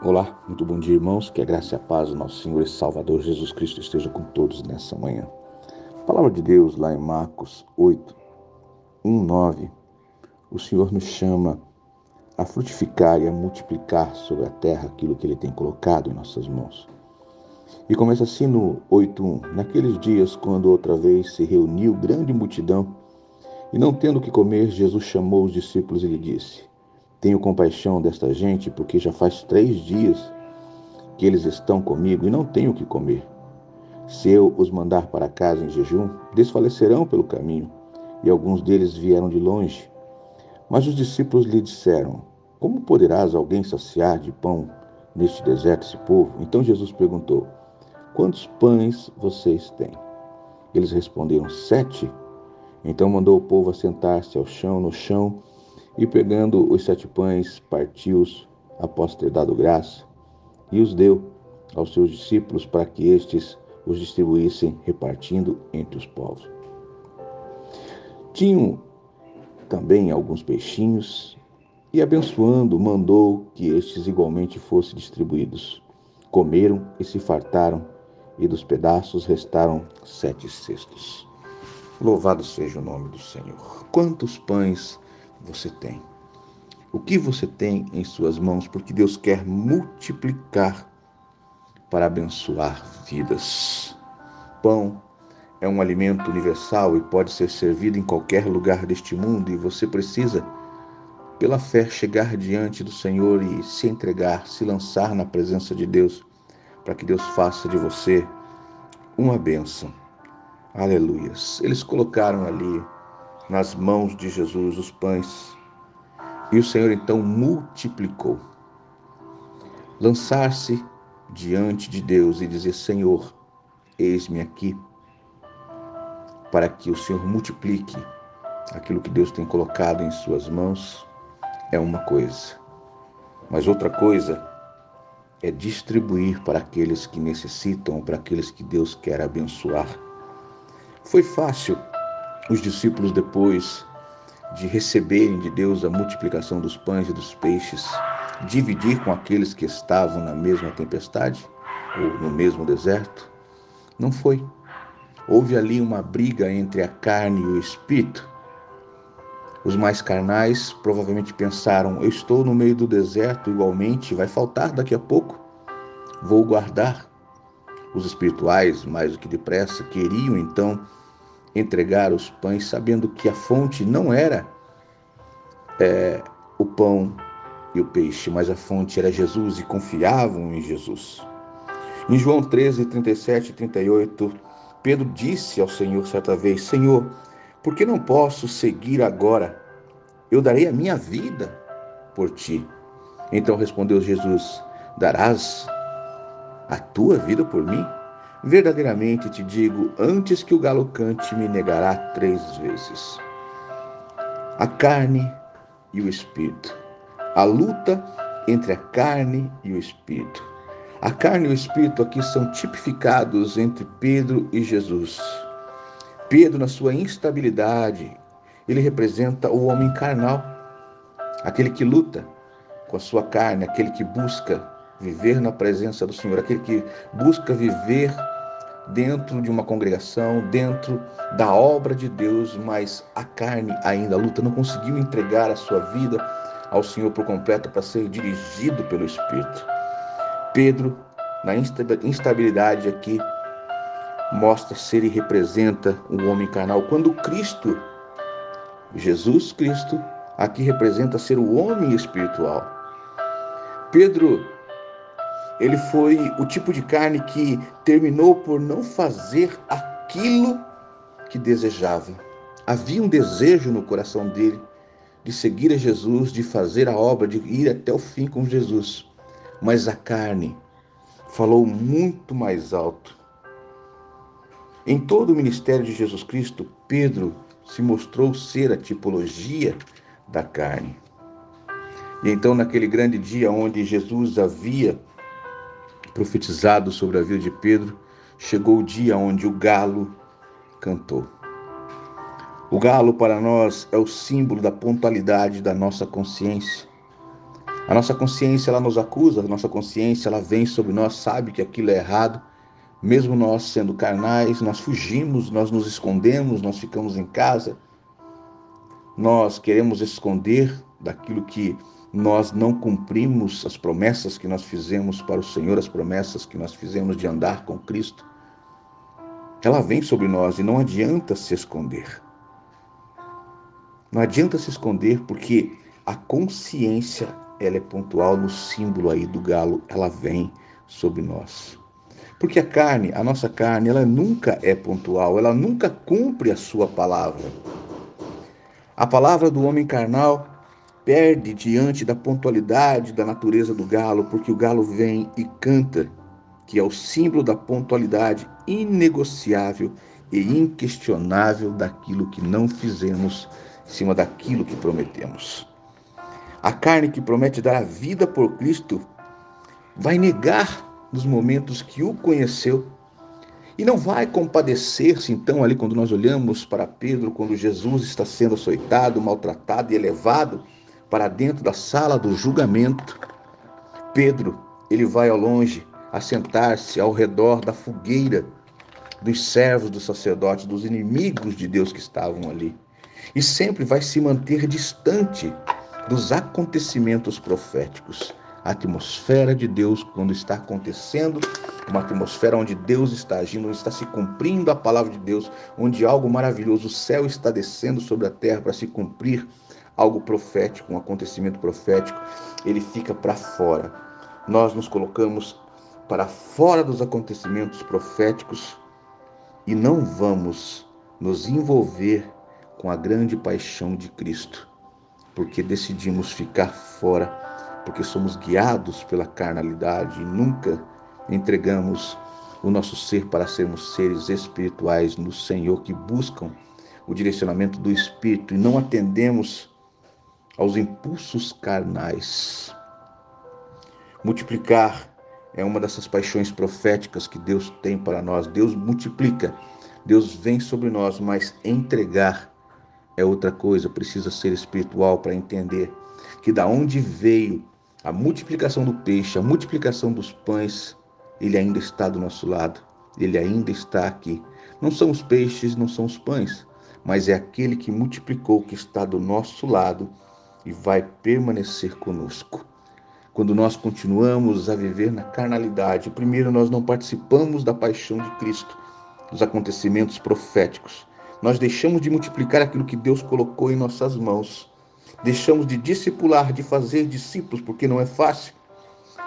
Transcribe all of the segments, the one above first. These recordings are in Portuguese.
Olá, muito bom dia, irmãos. Que a graça e a paz do nosso Senhor e Salvador Jesus Cristo esteja com todos nessa manhã. A palavra de Deus, lá em Marcos 8, 1, 9, o Senhor nos chama a frutificar e a multiplicar sobre a terra aquilo que Ele tem colocado em nossas mãos. E começa assim no 8.1. Naqueles dias, quando outra vez se reuniu grande multidão, e não tendo o que comer, Jesus chamou os discípulos e lhe disse: tenho compaixão desta gente, porque já faz três dias que eles estão comigo e não tenho o que comer. Se eu os mandar para casa em jejum, desfalecerão pelo caminho, e alguns deles vieram de longe. Mas os discípulos lhe disseram: Como poderás alguém saciar de pão neste deserto esse povo? Então Jesus perguntou: Quantos pães vocês têm? Eles responderam: Sete. Então mandou o povo assentar-se ao chão, no chão, e pegando os sete pães, partiu-os após ter dado graça, e os deu aos seus discípulos para que estes os distribuíssem, repartindo entre os povos. Tinham também alguns peixinhos, e abençoando, mandou que estes igualmente fossem distribuídos. Comeram e se fartaram, e dos pedaços restaram sete cestos. Louvado seja o nome do Senhor. Quantos pães você tem. O que você tem em suas mãos, porque Deus quer multiplicar para abençoar vidas. Pão é um alimento universal e pode ser servido em qualquer lugar deste mundo, e você precisa, pela fé, chegar diante do Senhor e se entregar, se lançar na presença de Deus, para que Deus faça de você uma bênção. Aleluias. Eles colocaram ali nas mãos de Jesus os pães. E o Senhor então multiplicou. Lançar-se diante de Deus e dizer: Senhor, eis-me aqui, para que o Senhor multiplique aquilo que Deus tem colocado em Suas mãos, é uma coisa. Mas outra coisa é distribuir para aqueles que necessitam, para aqueles que Deus quer abençoar. Foi fácil os discípulos, depois de receberem de Deus a multiplicação dos pães e dos peixes, dividir com aqueles que estavam na mesma tempestade ou no mesmo deserto? Não foi. Houve ali uma briga entre a carne e o espírito. Os mais carnais provavelmente pensaram: eu estou no meio do deserto igualmente, vai faltar daqui a pouco, vou guardar. Os espirituais, mais do que depressa, queriam então entregar os pães, sabendo que a fonte não era é, o pão e o peixe, mas a fonte era Jesus e confiavam em Jesus. Em João 13, 37 e 38, Pedro disse ao Senhor certa vez: Senhor, por que não posso seguir agora? Eu darei a minha vida por ti. Então respondeu Jesus: Darás a tua vida por mim? Verdadeiramente te digo: antes que o galo cante, me negará três vezes. A carne e o espírito. A luta entre a carne e o espírito. A carne e o espírito aqui são tipificados entre Pedro e Jesus. Pedro, na sua instabilidade, ele representa o homem carnal, aquele que luta com a sua carne, aquele que busca viver na presença do Senhor, aquele que busca viver dentro de uma congregação, dentro da obra de Deus, mas a carne ainda luta, não conseguiu entregar a sua vida ao Senhor por completo para ser dirigido pelo Espírito. Pedro, na instabilidade aqui, mostra ser e representa um homem carnal, quando Cristo, Jesus Cristo, aqui representa ser o homem espiritual. Pedro ele foi o tipo de carne que terminou por não fazer aquilo que desejava. Havia um desejo no coração dele de seguir a Jesus, de fazer a obra, de ir até o fim com Jesus. Mas a carne falou muito mais alto. Em todo o ministério de Jesus Cristo, Pedro se mostrou ser a tipologia da carne. E então, naquele grande dia onde Jesus havia profetizado sobre a vida de Pedro, chegou o dia onde o galo cantou. O galo para nós é o símbolo da pontualidade da nossa consciência. A nossa consciência ela nos acusa, a nossa consciência ela vem sobre nós, sabe que aquilo é errado. Mesmo nós sendo carnais, nós fugimos, nós nos escondemos, nós ficamos em casa. Nós queremos esconder daquilo que nós não cumprimos as promessas que nós fizemos para o Senhor, as promessas que nós fizemos de andar com Cristo. Ela vem sobre nós e não adianta se esconder. Não adianta se esconder porque a consciência, ela é pontual no símbolo aí do galo, ela vem sobre nós. Porque a carne, a nossa carne, ela nunca é pontual, ela nunca cumpre a sua palavra. A palavra do homem carnal perde diante da pontualidade da natureza do galo, porque o galo vem e canta, que é o símbolo da pontualidade inegociável e inquestionável daquilo que não fizemos em cima daquilo que prometemos. A carne que promete dar a vida por Cristo vai negar nos momentos que o conheceu e não vai compadecer-se então ali quando nós olhamos para Pedro, quando Jesus está sendo açoitado, maltratado e elevado para dentro da sala do julgamento. Pedro, ele vai ao longe assentar-se ao redor da fogueira dos servos do sacerdote, dos inimigos de Deus que estavam ali e sempre vai se manter distante dos acontecimentos proféticos. A atmosfera de Deus, quando está acontecendo, uma atmosfera onde Deus está agindo, onde está se cumprindo a palavra de Deus, onde algo maravilhoso, o céu está descendo sobre a terra para se cumprir algo profético, um acontecimento profético, ele fica para fora. Nós nos colocamos para fora dos acontecimentos proféticos e não vamos nos envolver com a grande paixão de Cristo, porque decidimos ficar fora, porque somos guiados pela carnalidade e nunca entregamos o nosso ser para sermos seres espirituais no Senhor que buscam o direcionamento do Espírito e não atendemos aos impulsos carnais. Multiplicar é uma dessas paixões proféticas que Deus tem para nós. Deus multiplica, Deus vem sobre nós, mas entregar é outra coisa, precisa ser espiritual para entender que da onde veio a multiplicação do peixe, a multiplicação dos pães, ele ainda está do nosso lado, ele ainda está aqui. Não são os peixes, não são os pães, mas é aquele que multiplicou que está do nosso lado e vai permanecer conosco. Quando nós continuamos a viver na carnalidade, primeiro nós não participamos da paixão de Cristo, dos acontecimentos proféticos, nós deixamos de multiplicar aquilo que Deus colocou em nossas mãos. Deixamos de discipular, de fazer discípulos, porque não é fácil.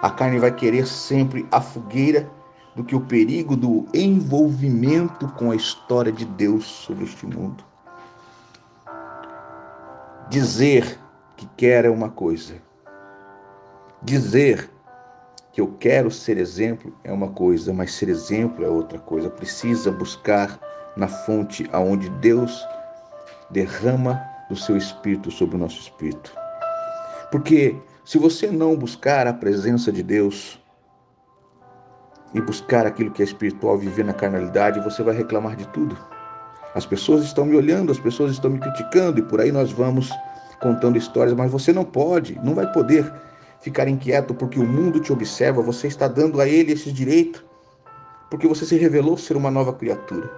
A carne vai querer sempre a fogueira do que o perigo do envolvimento com a história de Deus sobre este mundo. Dizer que quer é uma coisa. Dizer que eu quero ser exemplo é uma coisa, mas ser exemplo é outra coisa. Precisa buscar na fonte aonde Deus derrama o seu espírito sobre o nosso espírito. Porque se você não buscar a presença de Deus e buscar aquilo que é espiritual, viver na carnalidade, você vai reclamar de tudo. As pessoas estão me olhando, as pessoas estão me criticando e por aí nós vamos contando histórias, mas você não pode, não vai poder ficar inquieto porque o mundo te observa, você está dando a ele esse direito, porque você se revelou ser uma nova criatura.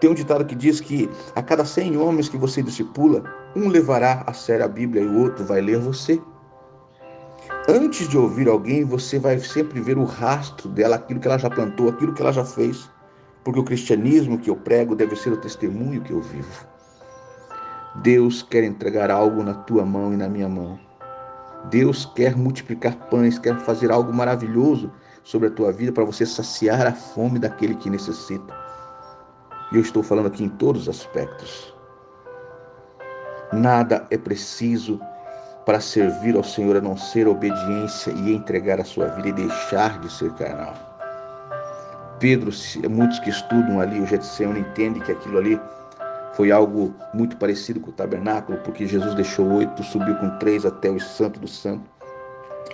Tem um ditado que diz que a cada 100 homens que você discipula, um levará a sério a Bíblia e o outro vai ler você. Antes de ouvir alguém, você vai sempre ver o rastro dela, aquilo que ela já plantou, aquilo que ela já fez. Porque o cristianismo que eu prego deve ser o testemunho que eu vivo. Deus quer entregar algo na tua mão e na minha mão. Deus quer multiplicar pães, quer fazer algo maravilhoso sobre a tua vida para você saciar a fome daquele que necessita. E eu estou falando aqui em todos os aspectos. Nada é preciso para servir ao Senhor a não ser obediência e entregar a sua vida e deixar de ser carnal. Pedro, muitos que estudam ali o Getsemane entendem que aquilo ali foi algo muito parecido com o tabernáculo, porque Jesus deixou oito, subiu com três até o santo do santo,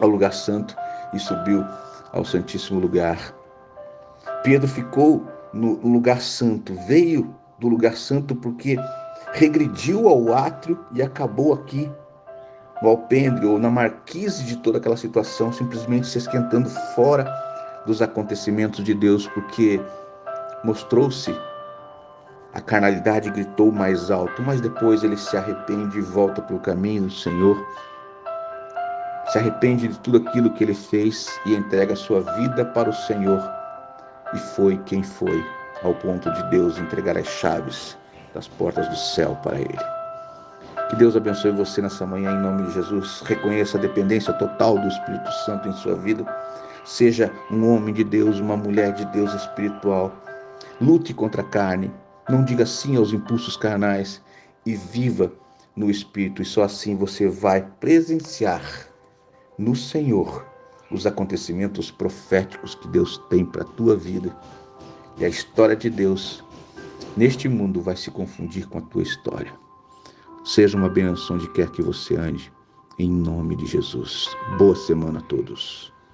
ao lugar santo e subiu ao santíssimo lugar. Pedro ficou no lugar santo, veio do lugar santo porque regrediu ao átrio e acabou aqui no alpendre ou na marquise de toda aquela situação, simplesmente se esquentando fora dos acontecimentos de Deus, porque mostrou-se a carnalidade gritou mais alto, mas depois ele se arrepende e volta para o caminho do Senhor. Se arrepende de tudo aquilo que ele fez e entrega sua vida para o Senhor. E foi quem foi, ao ponto de Deus entregar as chaves das portas do céu para ele. Que Deus abençoe você nessa manhã, em nome de Jesus. Reconheça a dependência total do Espírito Santo em sua vida. Seja um homem de Deus, uma mulher de Deus espiritual. Lute contra a carne, não diga sim aos impulsos carnais e viva no Espírito, e só assim você vai presenciar no Senhor os acontecimentos proféticos que Deus tem para a tua vida. E a história de Deus neste mundo vai se confundir com a tua história. Seja uma benção de quer que você ande, em nome de Jesus. Boa semana a todos.